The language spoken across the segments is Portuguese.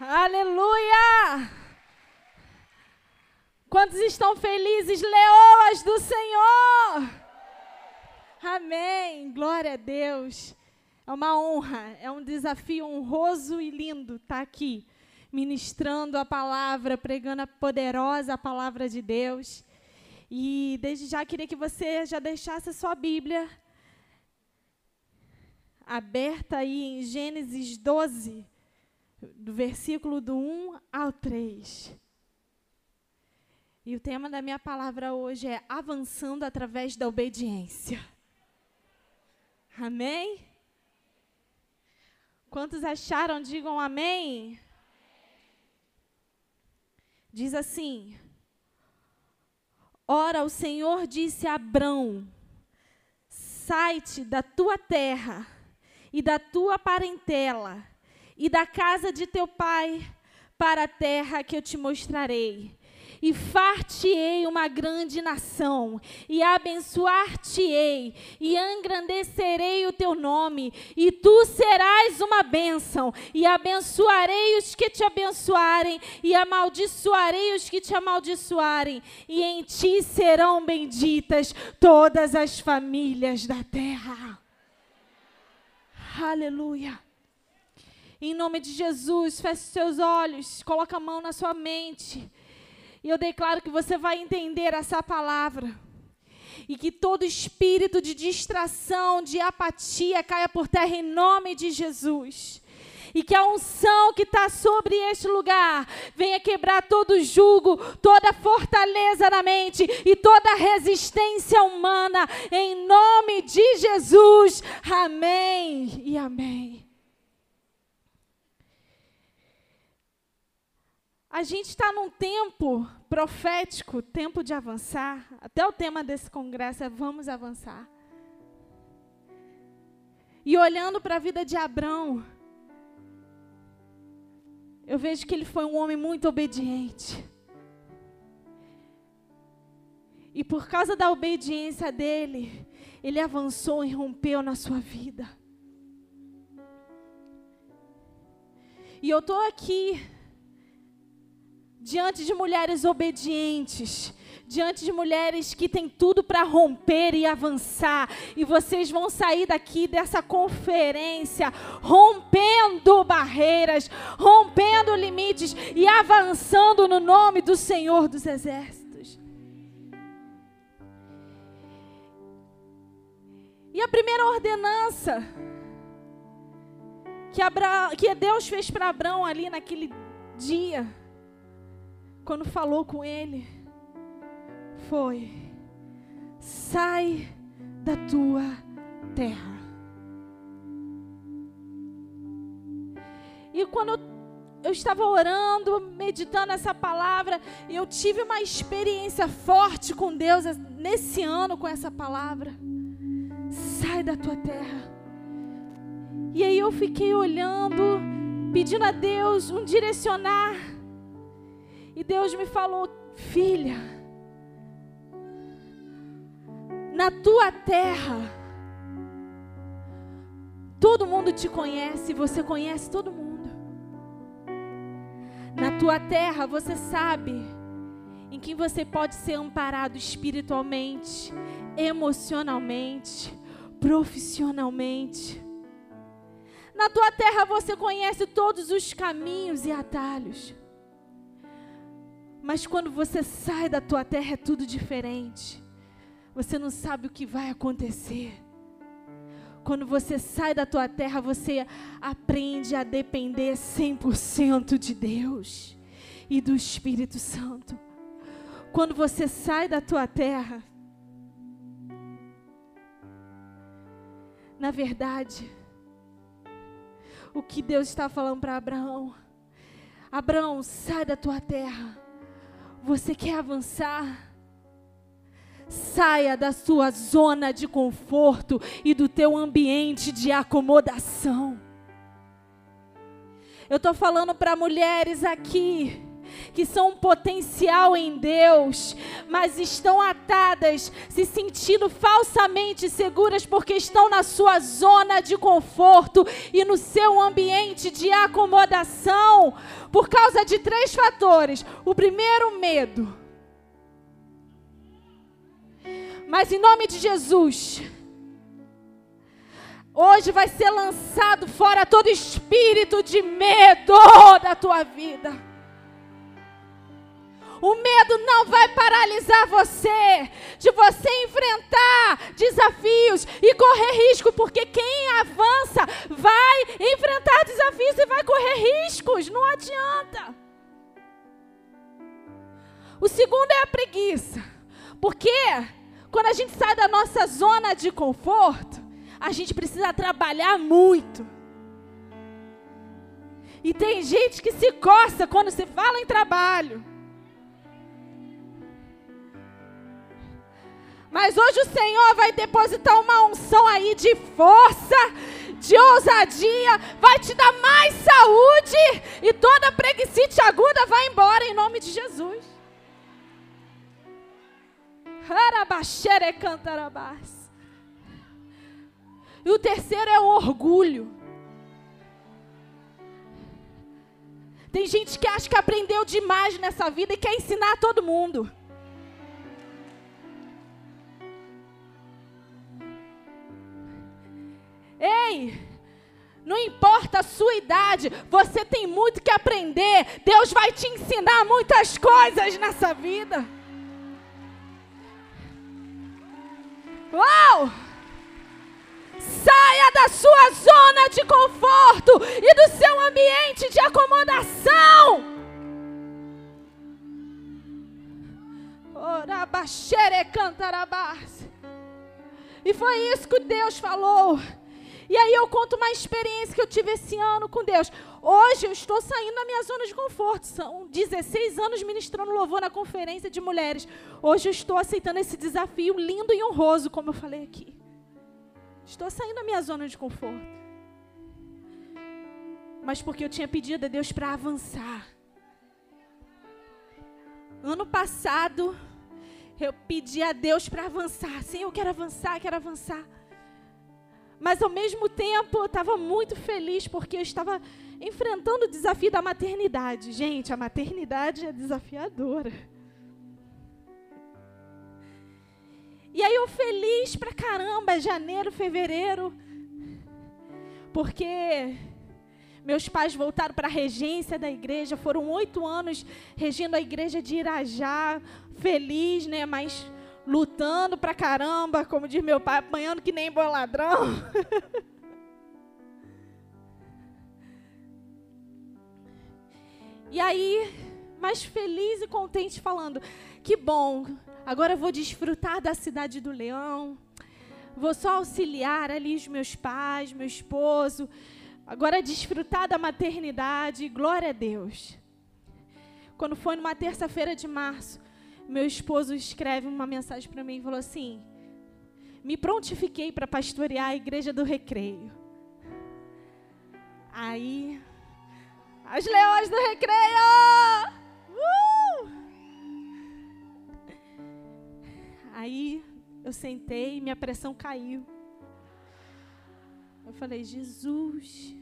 Aleluia! Quantos estão felizes, leoas do Senhor? Amém. Glória a Deus. É uma honra, é um desafio honroso e lindo estar aqui, ministrando a palavra, pregando a poderosa palavra de Deus. E desde já queria que você já deixasse a sua Bíblia aberta aí em Gênesis 12, do versículo do 1 ao 3. E o tema da minha palavra hoje é avançando através da obediência. Amém? Quantos acharam, digam amém. Diz assim: Ora, o Senhor disse a Abrão: Sai-te da tua terra e da tua parentela e da casa de teu pai para a terra que eu te mostrarei e far-te-ei uma grande nação, e abençoar-te-ei, e engrandecerei o teu nome, e tu serás uma bênção, e abençoarei os que te abençoarem, e amaldiçoarei os que te amaldiçoarem, e em ti serão benditas todas as famílias da terra. Aleluia. Em nome de Jesus, feche seus olhos, coloca a mão na sua mente. E eu declaro que você vai entender essa palavra. E que todo espírito de distração, de apatia caia por terra em nome de Jesus. E que a unção que está sobre este lugar venha quebrar todo jugo, toda fortaleza na mente e toda resistência humana, em nome de Jesus. Amém e amém. A gente está num tempo profético, tempo de avançar. Até o tema desse congresso é Vamos Avançar. E olhando para a vida de Abrão, eu vejo que ele foi um homem muito obediente. E por causa da obediência dele, ele avançou e rompeu na sua vida. E eu estou aqui diante de mulheres obedientes, diante de mulheres que têm tudo para romper e avançar. E vocês vão sair daqui dessa conferência rompendo barreiras, rompendo limites e avançando no nome do Senhor dos Exércitos. E a primeira ordenança que, Abra, que Deus fez para Abraão ali naquele dia quando falou com ele, foi: sai da tua terra. E quando eu, estava orando, meditando essa palavra, eu tive uma experiência forte com Deus nesse ano com essa palavra. Sai da tua terra. E aí eu fiquei olhando, pedindo a Deus um direcionar e Deus me falou: Filha, na tua terra, todo mundo te conhece, você conhece todo mundo. Na tua terra, você sabe em quem você pode ser amparado espiritualmente, emocionalmente, profissionalmente. Na tua terra você conhece todos os caminhos e atalhos. Mas quando você sai da tua terra é tudo diferente. Você não sabe o que vai acontecer. Quando você sai da tua terra, você aprende a depender 100% de Deus e do Espírito Santo. Quando você sai da tua terra, na verdade, o que Deus está falando para Abraão: Abraão, sai da tua terra você quer avançar? Saia da sua zona de conforto e do teu ambiente de acomodação. Eu estou falando para mulheres aqui que são um potencial em Deus, mas estão atadas, se sentindo falsamente seguras porque estão na sua zona de conforto e no seu ambiente de acomodação, por causa de três fatores. O primeiro, medo. Mas em nome de Jesus, Hoje vai ser lançado fora todo espírito de medo da tua vida. O medo não vai paralisar você de você enfrentar desafios e correr risco, porque quem avança vai enfrentar desafios e vai correr riscos, não adianta. O segundo é a preguiça, porque quando a gente sai da nossa zona de conforto, a gente precisa trabalhar muito. E tem gente que se coça quando se fala em trabalho. Mas hoje o Senhor vai depositar uma unção aí de força, de ousadia, vai te dar mais saúde e toda preguiça aguda vai embora em nome de Jesus. E o terceiro é o orgulho. Tem gente que acha que aprendeu demais nessa vida e quer ensinar a todo mundo. Ei, não importa a sua idade, você tem muito que aprender. Deus vai te ensinar muitas coisas nessa vida. Uau! Saia da sua zona de conforto e do seu ambiente de acomodação. E foi isso que Deus falou. E aí eu conto uma experiência que eu tive esse ano com Deus. Hoje eu estou saindo da minha zona de conforto. São 16 anos ministrando louvor na conferência de mulheres. Hoje eu estou aceitando esse desafio lindo e honroso, como eu falei aqui. Estou saindo da minha zona de conforto. Mas porque eu tinha pedido a Deus para avançar. Ano passado, eu pedi a Deus para avançar. Sim, eu quero avançar, quero avançar. Mas ao mesmo tempo, eu estava muito feliz porque eu estava enfrentando o desafio da maternidade. Gente, a maternidade é desafiadora. E aí eu feliz pra caramba, janeiro, fevereiro, porque meus pais voltaram para a regência da igreja, foram oito anos regindo a igreja de Irajá, feliz, né? Mas lutando pra caramba, como diz meu pai, apanhando que nem bom ladrão. e aí, mais feliz e contente, falando: que bom, Agora eu vou desfrutar da cidade do leão. Vou só auxiliar ali os meus pais, meu esposo. Agora desfrutar da maternidade. Glória a Deus. Quando foi numa terça-feira de março, meu esposo escreve uma mensagem para mim e falou assim: Me prontifiquei para pastorear a igreja do recreio. Aí, as leões do recreio! Aí eu sentei e minha pressão caiu. Eu falei, Jesus,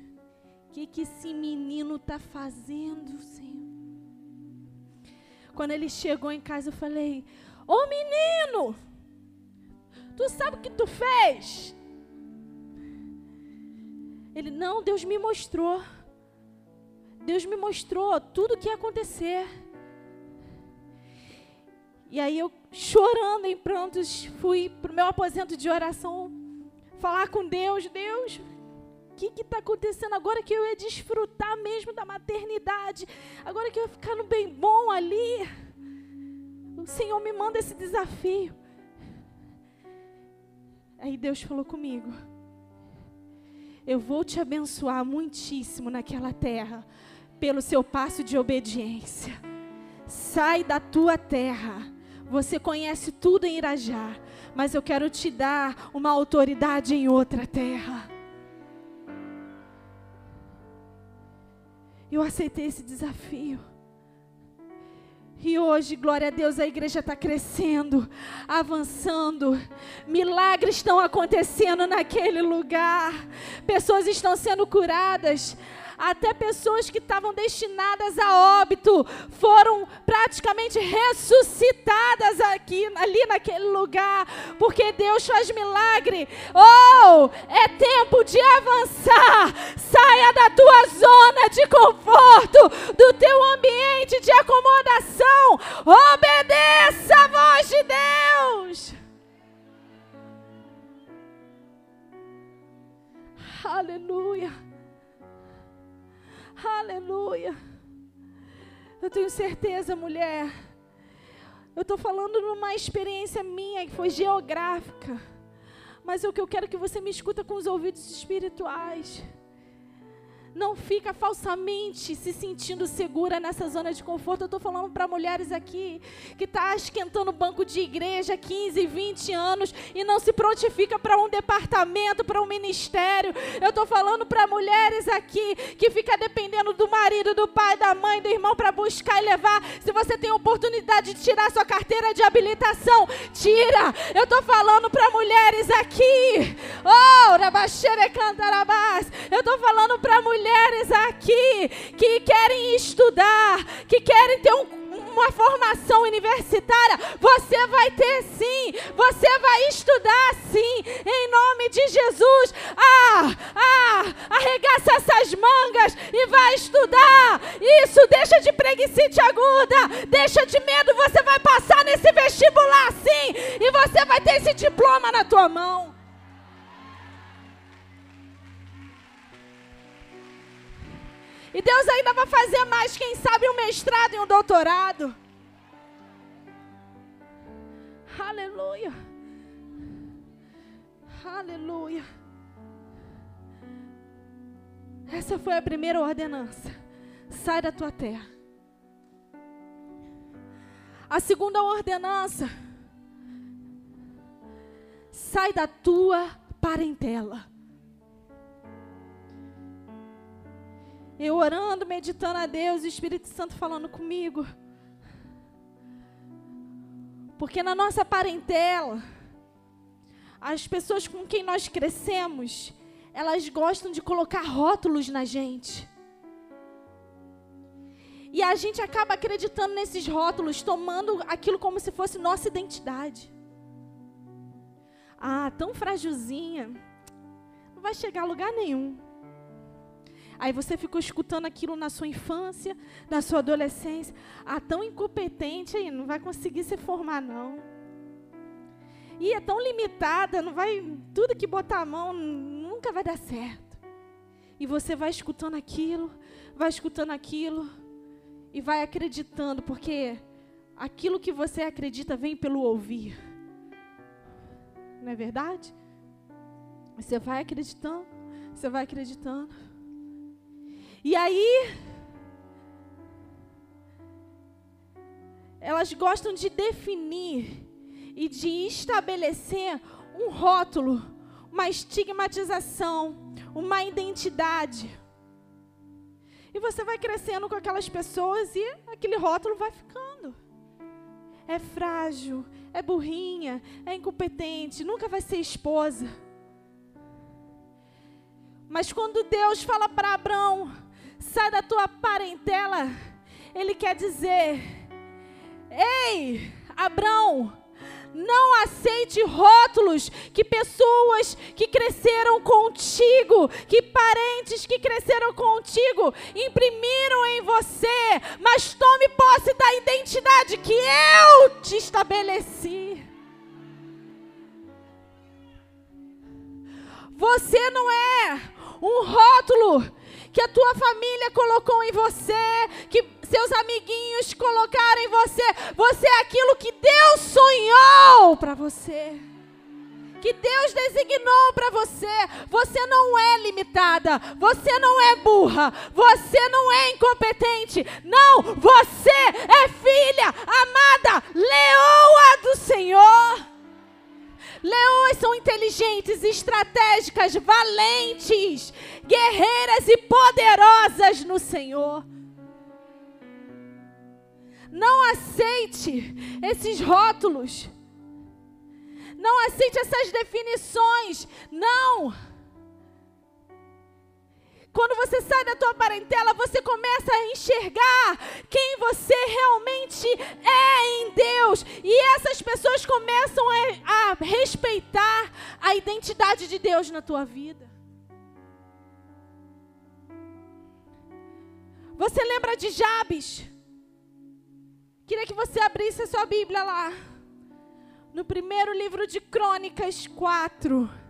o que, que esse menino está fazendo, Senhor? Quando ele chegou em casa, eu falei, ô menino, tu sabe o que tu fez? Ele, não, Deus me mostrou. Deus me mostrou tudo o que ia acontecer. E aí eu, chorando em prantos, fui para o meu aposento de oração falar com Deus. Deus, que está acontecendo agora que eu ia desfrutar mesmo da maternidade? Agora que eu ia ficar no bem bom ali? O Senhor me manda esse desafio. Aí Deus falou comigo: Eu vou te abençoar muitíssimo naquela terra, pelo seu passo de obediência. Sai da tua terra você conhece tudo em Irajá, mas eu quero te dar uma autoridade em outra terra. Eu aceitei esse desafio. E hoje, glória a Deus, a igreja está crescendo, avançando. Milagres estão acontecendo naquele lugar. Pessoas estão sendo curadas até pessoas que estavam destinadas a óbito foram praticamente ressuscitadas aqui, ali naquele lugar, porque Deus faz milagre. Oh, é tempo de avançar. Saia da tua zona de conforto, do teu ambiente de acomodação. Obedeça a voz de Deus. Aleluia. Aleluia. Eu tenho certeza, mulher. Eu estou falando numa experiência minha que foi geográfica. Mas o que eu quero que você me escuta com os ouvidos espirituais. Não fica falsamente se sentindo segura nessa zona de conforto. Eu estou falando para mulheres aqui que está esquentando banco de igreja 15, 20 anos e não se prontifica para um departamento, para um ministério. Eu estou falando para mulheres aqui que fica dependendo do marido, do pai, da mãe, do irmão para buscar e levar. Se você tem oportunidade de tirar sua carteira de habilitação, tira. Eu estou falando para mulheres aqui. Oh. Eu estou falando para mulheres mulheres aqui que querem estudar, que querem ter um, uma formação universitária, você vai ter sim, você vai estudar sim, em nome de Jesus. Ah, ah, arregaça essas mangas e vai estudar. Isso, deixa de preguiçite aguda, deixa de medo, você vai passar nesse vestibular sim, e você vai ter esse diploma na tua mão. E Deus ainda vai fazer mais, quem sabe, um mestrado e um doutorado. Aleluia. Aleluia. Essa foi a primeira ordenança. Sai da tua terra. A segunda ordenança. Sai da tua parentela. Eu orando, meditando a Deus, o Espírito Santo falando comigo. Porque na nossa parentela, as pessoas com quem nós crescemos, elas gostam de colocar rótulos na gente. E a gente acaba acreditando nesses rótulos, tomando aquilo como se fosse nossa identidade. Ah, tão frágilzinha, não vai chegar a lugar nenhum. Aí você ficou escutando aquilo na sua infância, na sua adolescência. Ah, tão incompetente aí, não vai conseguir se formar, não. E é tão limitada, não vai. Tudo que botar a mão nunca vai dar certo. E você vai escutando aquilo, vai escutando aquilo, e vai acreditando, porque aquilo que você acredita vem pelo ouvir. Não é verdade? Você vai acreditando, você vai acreditando. E aí, elas gostam de definir e de estabelecer um rótulo, uma estigmatização, uma identidade. E você vai crescendo com aquelas pessoas e aquele rótulo vai ficando. É frágil, é burrinha, é incompetente, nunca vai ser esposa. Mas quando Deus fala para Abraão, sai da tua parentela. Ele quer dizer: Ei, Abrão, não aceite rótulos que pessoas que cresceram contigo, que parentes que cresceram contigo, imprimiram em você, mas tome posse da identidade que eu te estabeleci. Você não é um rótulo que a tua família colocou em você, que seus amiguinhos colocaram em você. Você é aquilo que Deus sonhou para você. Que Deus designou para você. Você não é limitada. Você não é burra. Você não é incompetente. Não, você é filha amada, leoa do Senhor. Leões são inteligentes, estratégicas, valentes, guerreiras e poderosas no Senhor. Não aceite esses rótulos. Não aceite essas definições. Não. Quando você sai da tua parentela, você começa a enxergar quem você realmente é em Deus. E essas pessoas começam a, a respeitar a identidade de Deus na tua vida. Você lembra de Jabes? Queria que você abrisse a sua Bíblia lá. No primeiro livro de Crônicas 4.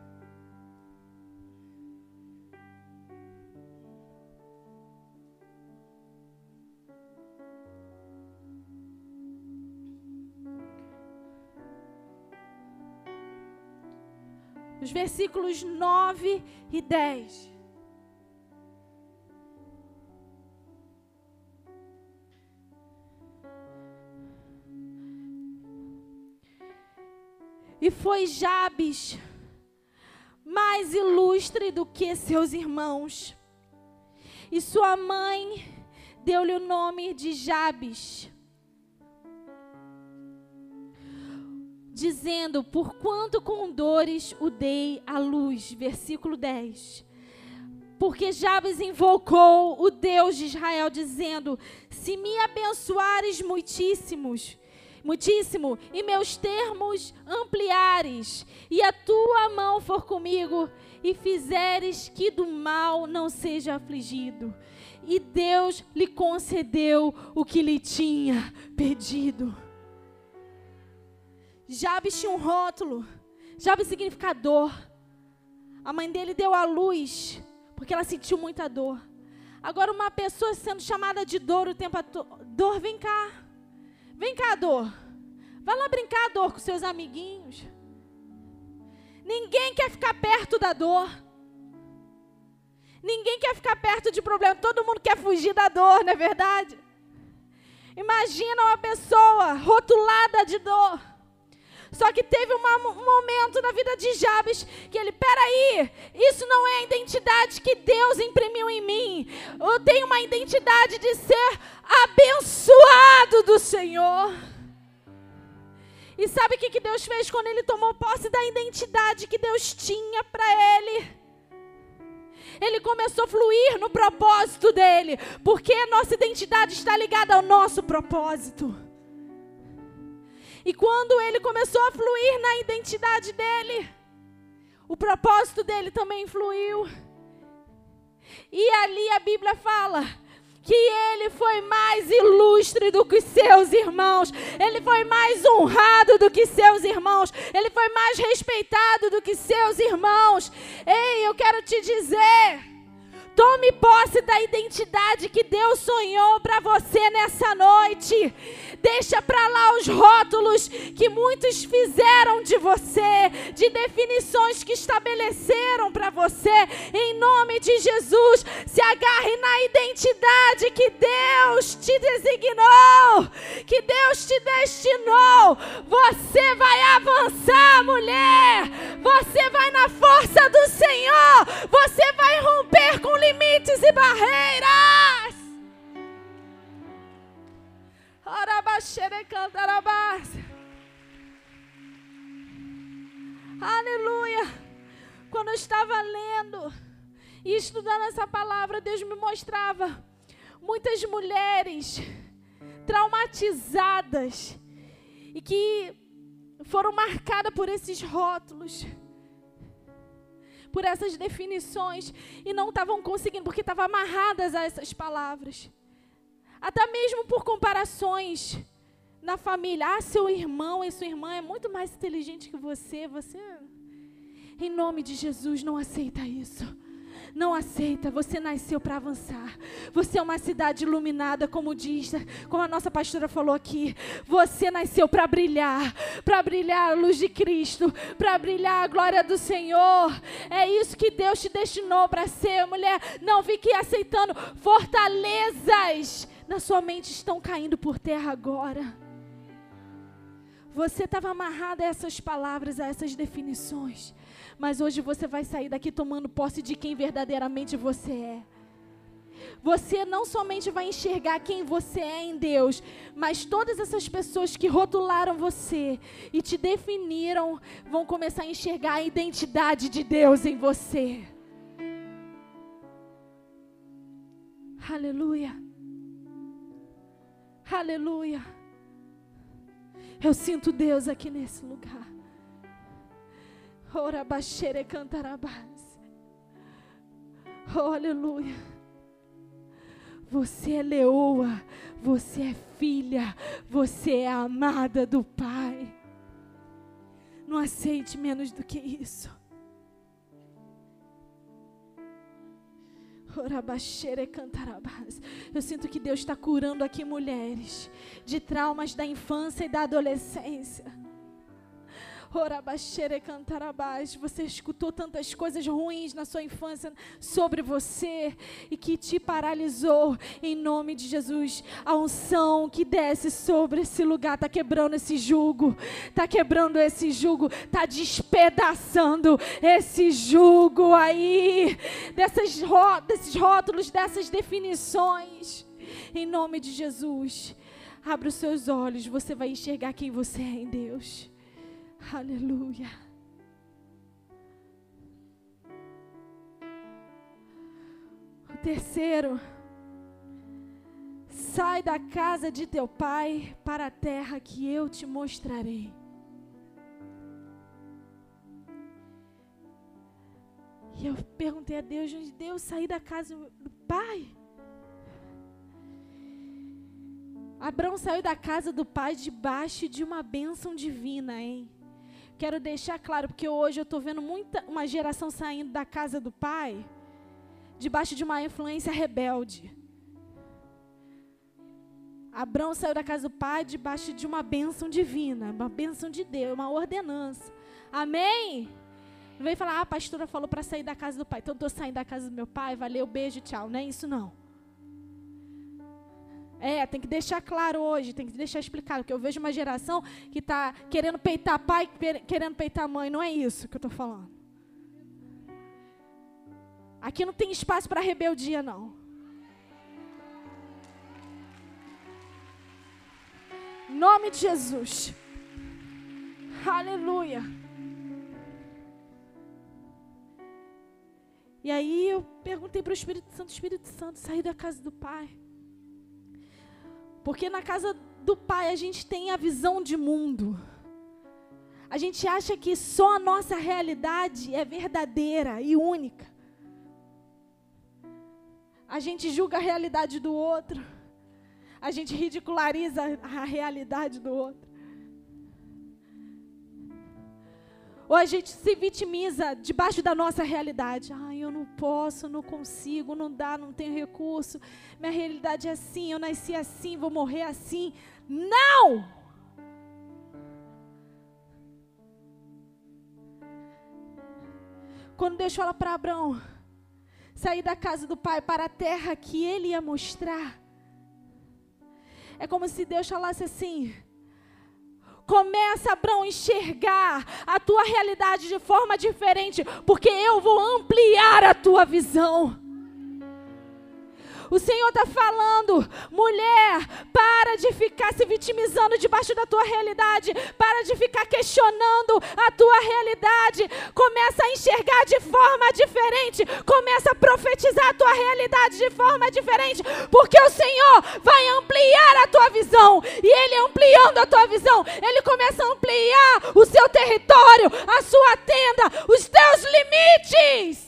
Os versículos 9 e 10. E foi Jabes mais ilustre do que seus irmãos. E sua mãe deu-lhe o nome de Jabes dizendo: Porquanto com dores o dei à luz. Versículo 10. Porque Jabes invocou o Deus de Israel, dizendo: Se me abençoares muitíssimos, muitíssimo, e meus termos ampliares, e a tua mão for comigo, e fizeres que do mal não seja afligido. E Deus lhe concedeu o que lhe tinha pedido. Jabes tinha um rótulo. Jabes significa dor. A mãe dele deu a luz porque ela sentiu muita dor. Agora uma pessoa sendo chamada de dor o tempo todo. Dor, vem cá. Vem cá, dor. Vai lá brincar, dor, com seus amiguinhos. Ninguém quer ficar perto da dor. Ninguém quer ficar perto de problema. Todo mundo quer fugir da dor, não é verdade? Imagina uma pessoa rotulada de dor só que teve uma, um momento na vida de Jabes que ele, peraí, isso não é a identidade que Deus imprimiu em mim. Eu tenho uma identidade de ser abençoado do Senhor. E sabe o que, que Deus fez quando ele tomou posse da identidade que Deus tinha para ele? Ele começou a fluir no propósito dele, porque nossa identidade está ligada ao nosso propósito. E quando ele começou a fluir na identidade dele, o propósito dele também fluiu. E ali a Bíblia fala que ele foi mais ilustre do que seus irmãos, ele foi mais honrado do que seus irmãos, ele foi mais respeitado do que seus irmãos. Ei, eu quero te dizer. Tome posse da identidade que Deus sonhou para você nessa noite. Deixa para lá os rótulos que muitos fizeram de você, de definições que estabeleceram para você. Em nome de Jesus, se agarre na identidade que Deus te designou, que Deus te destinou. Você vai avançar, mulher. Você vai na força do Senhor. Você vai romper com limites e barreiras. Aleluia. Quando eu estava lendo e estudando essa palavra, Deus me mostrava muitas mulheres traumatizadas e que foram marcadas por esses rótulos, por essas definições e não estavam conseguindo porque estavam amarradas a essas palavras. Até mesmo por comparações na família. Ah, seu irmão e sua irmã é muito mais inteligente que você. Você, em nome de Jesus, não aceita isso. Não aceita, você nasceu para avançar. Você é uma cidade iluminada, como diz, como a nossa pastora falou aqui. Você nasceu para brilhar, para brilhar a luz de Cristo, para brilhar a glória do Senhor. É isso que Deus te destinou para ser, mulher. Não fique aceitando fortalezas na sua mente estão caindo por terra agora. Você estava amarrado a essas palavras, a essas definições. Mas hoje você vai sair daqui tomando posse de quem verdadeiramente você é. você não somente vai enxergar quem você é em Deus, mas todas essas pessoas que rotularam você e te definiram vão começar a enxergar a identidade de Deus em você. Aleluia. Aleluia. Eu sinto Deus aqui nesse lugar. Ora baixere cantarabás. Oh, aleluia. Você é leoa, você é filha, você é amada do Pai. Não aceite menos do que isso. Eu sinto que Deus está curando aqui mulheres de traumas da infância e da adolescência. Você escutou tantas coisas ruins na sua infância sobre você e que te paralisou. Em nome de Jesus, a unção que desce sobre esse lugar está quebrando esse jugo, está quebrando esse jugo, está despedaçando esse jugo aí, dessas, desses rótulos, dessas definições. Em nome de Jesus, abra os seus olhos, você vai enxergar quem você é em Deus. Aleluia. O terceiro, sai da casa de teu pai para a terra que eu te mostrarei. E eu perguntei a Deus, onde Deus sair da casa do pai? Abraão saiu da casa do pai debaixo de uma bênção divina, hein? Quero deixar claro, porque hoje eu estou vendo muita, uma geração saindo da casa do pai, debaixo de uma influência rebelde. Abraão saiu da casa do pai debaixo de uma bênção divina, uma bênção de Deus, uma ordenança. Amém? Não vem falar, ah, a pastora falou para sair da casa do pai, então estou saindo da casa do meu pai, valeu, beijo, tchau. Não é isso não. É, tem que deixar claro hoje, tem que deixar explicado, porque eu vejo uma geração que está querendo peitar pai, querendo peitar mãe. Não é isso que eu estou falando. Aqui não tem espaço para rebeldia, não. Nome de Jesus. Aleluia. E aí eu perguntei para o Espírito Santo, Espírito Santo, sair da casa do Pai. Porque na casa do Pai a gente tem a visão de mundo. A gente acha que só a nossa realidade é verdadeira e única. A gente julga a realidade do outro. A gente ridiculariza a realidade do outro. Ou a gente se vitimiza debaixo da nossa realidade. Ai, eu não posso, não consigo, não dá, não tenho recurso. Minha realidade é assim, eu nasci assim, vou morrer assim. Não! Quando Deus fala para Abraão sair da casa do pai para a terra que ele ia mostrar, é como se Deus falasse assim: Começa, Abraão, a enxergar a tua realidade de forma diferente, porque eu vou ampliar a tua visão. O Senhor está falando, mulher, para de ficar se vitimizando debaixo da tua realidade, para de ficar questionando a tua realidade. Começa a enxergar de forma diferente, começa a profetizar a tua realidade de forma diferente, porque o Senhor vai ampliar a tua visão, e Ele ampliando a tua visão, Ele começa a ampliar o seu território, a sua tenda, os teus limites.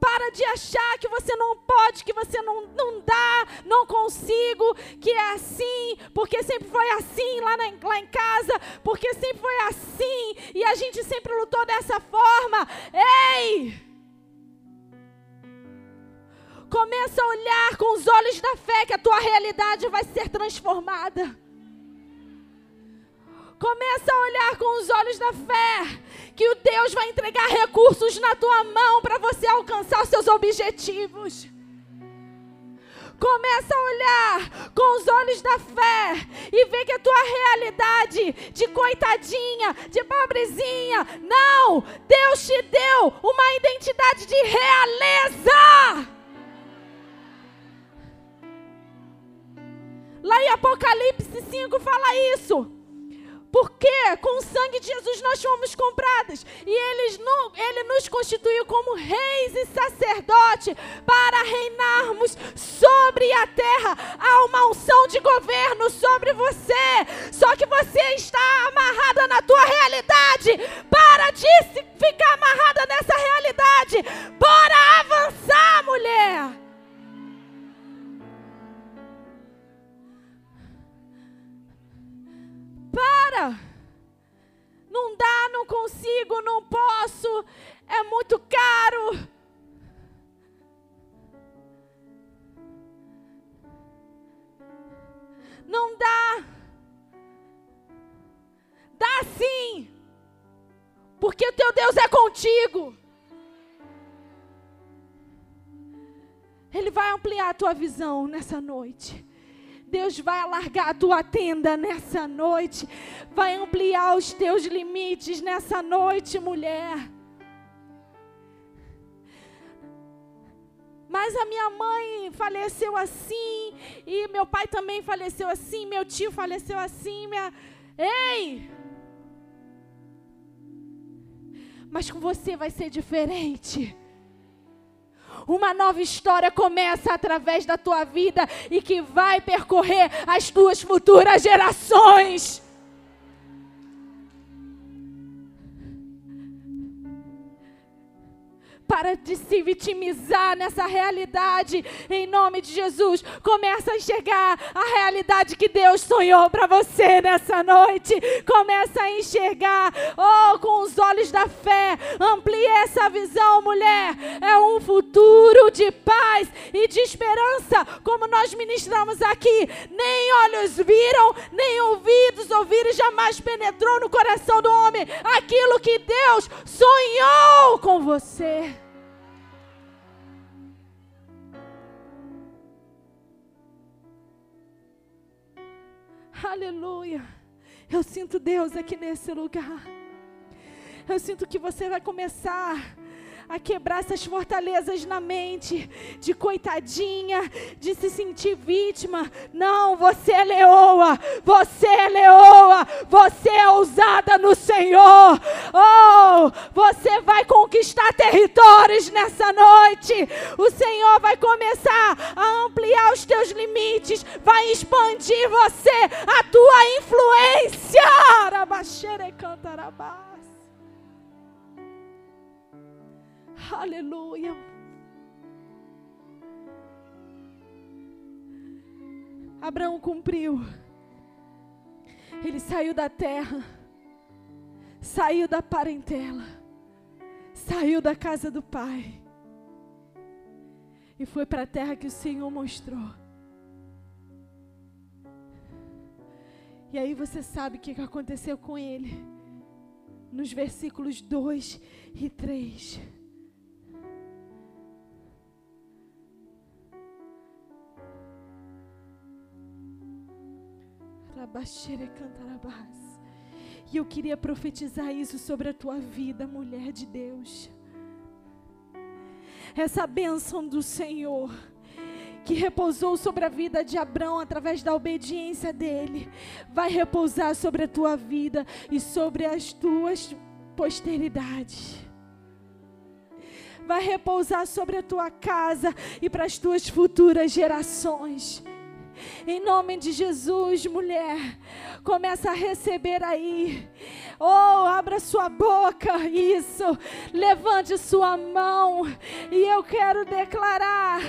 Para de achar que você não pode, que você não, não dá, não consigo, que é assim, porque sempre foi assim lá, na, lá em casa, porque sempre foi assim, e a gente sempre lutou dessa forma. Ei! Começa a olhar com os olhos da fé que a tua realidade vai ser transformada. Começa a olhar com os olhos da fé, que o Deus vai entregar recursos na tua mão para você alcançar os seus objetivos. Começa a olhar com os olhos da fé e ver que a tua realidade de coitadinha, de pobrezinha, não! Deus te deu uma identidade de realeza. Lá em Apocalipse 5 fala isso. Porque com o sangue de Jesus nós fomos compradas. E eles, ele nos constituiu como reis e sacerdotes para reinarmos sobre a terra. Há uma unção de governo sobre você. Só que você está amarrada na tua realidade. Para de ficar amarrada nessa realidade. Bora avançar, mulher. Para! Não dá, não consigo, não posso, é muito caro. Não dá. Dá sim. Porque o teu Deus é contigo. Ele vai ampliar a tua visão nessa noite. Deus vai alargar a tua tenda nessa noite, vai ampliar os teus limites nessa noite, mulher. Mas a minha mãe faleceu assim, e meu pai também faleceu assim, meu tio faleceu assim, minha. Ei! Mas com você vai ser diferente. Uma nova história começa através da tua vida e que vai percorrer as tuas futuras gerações. Para de se vitimizar nessa realidade, em nome de Jesus. Começa a enxergar a realidade que Deus sonhou para você nessa noite. Começa a enxergar, oh, com os olhos da fé. Amplie essa visão, mulher. É um futuro de paz e de esperança, como nós ministramos aqui. Nem olhos viram, nem ouvidos ouviram, jamais penetrou no coração do homem aquilo que Deus sonhou com você. Aleluia. Eu sinto Deus aqui nesse lugar. Eu sinto que você vai começar a quebrar essas fortalezas na mente, de coitadinha, de se sentir vítima. Não, você é leoa, você é leoa, você é ousada no Senhor. Oh, você vai conquistar territórios nessa noite. O Senhor vai começar a ampliar os teus limites, vai expandir você, a tua influência. Arabaxere cantarabá. Aleluia. Abraão cumpriu. Ele saiu da terra, saiu da parentela, saiu da casa do pai e foi para a terra que o Senhor mostrou. E aí você sabe o que aconteceu com ele, nos versículos 2 e 3. E eu queria profetizar isso sobre a tua vida, mulher de Deus. Essa bênção do Senhor que repousou sobre a vida de Abraão através da obediência dele, vai repousar sobre a tua vida e sobre as tuas posteridades. Vai repousar sobre a tua casa e para as tuas futuras gerações. Em nome de Jesus, mulher, começa a receber aí. Oh, abra sua boca, isso. Levante sua mão. E eu quero declarar,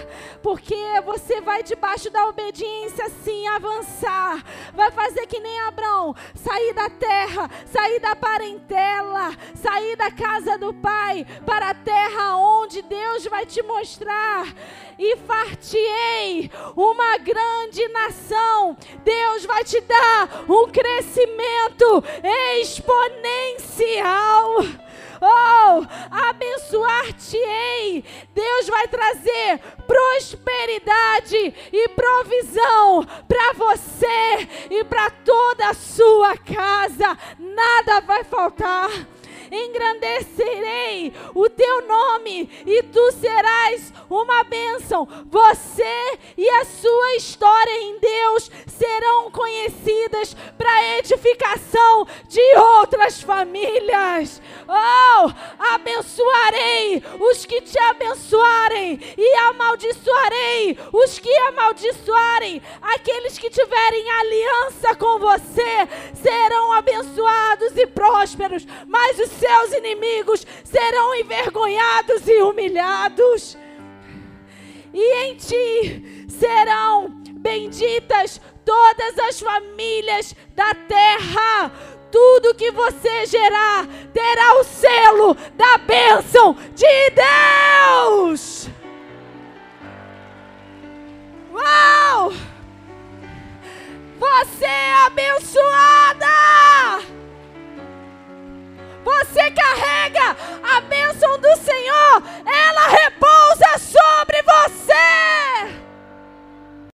porque você vai debaixo da obediência sim avançar. Vai fazer que nem Abraão, sair da terra, sair da parentela, sair da casa do pai para a terra onde Deus vai te mostrar e fartiei uma grande nação. Deus vai te dar um crescimento exponencial. Oh, abençoar-te-ei. Deus vai trazer prosperidade e provisão para você e para toda a sua casa. Nada vai faltar engrandecerei o teu nome e tu serás uma bênção. Você e a sua história em Deus serão conhecidas para edificação de outras famílias. Oh, abençoarei os que te abençoarem e amaldiçoarei os que amaldiçoarem. Aqueles que tiverem aliança com você serão abençoados e prósperos, mas os seus inimigos serão envergonhados e humilhados. E em ti serão benditas todas as famílias da terra. Tudo que você gerar terá o selo da bênção de Deus. Uau! Você é abençoado você carrega a bênção do Senhor, ela repousa sobre você.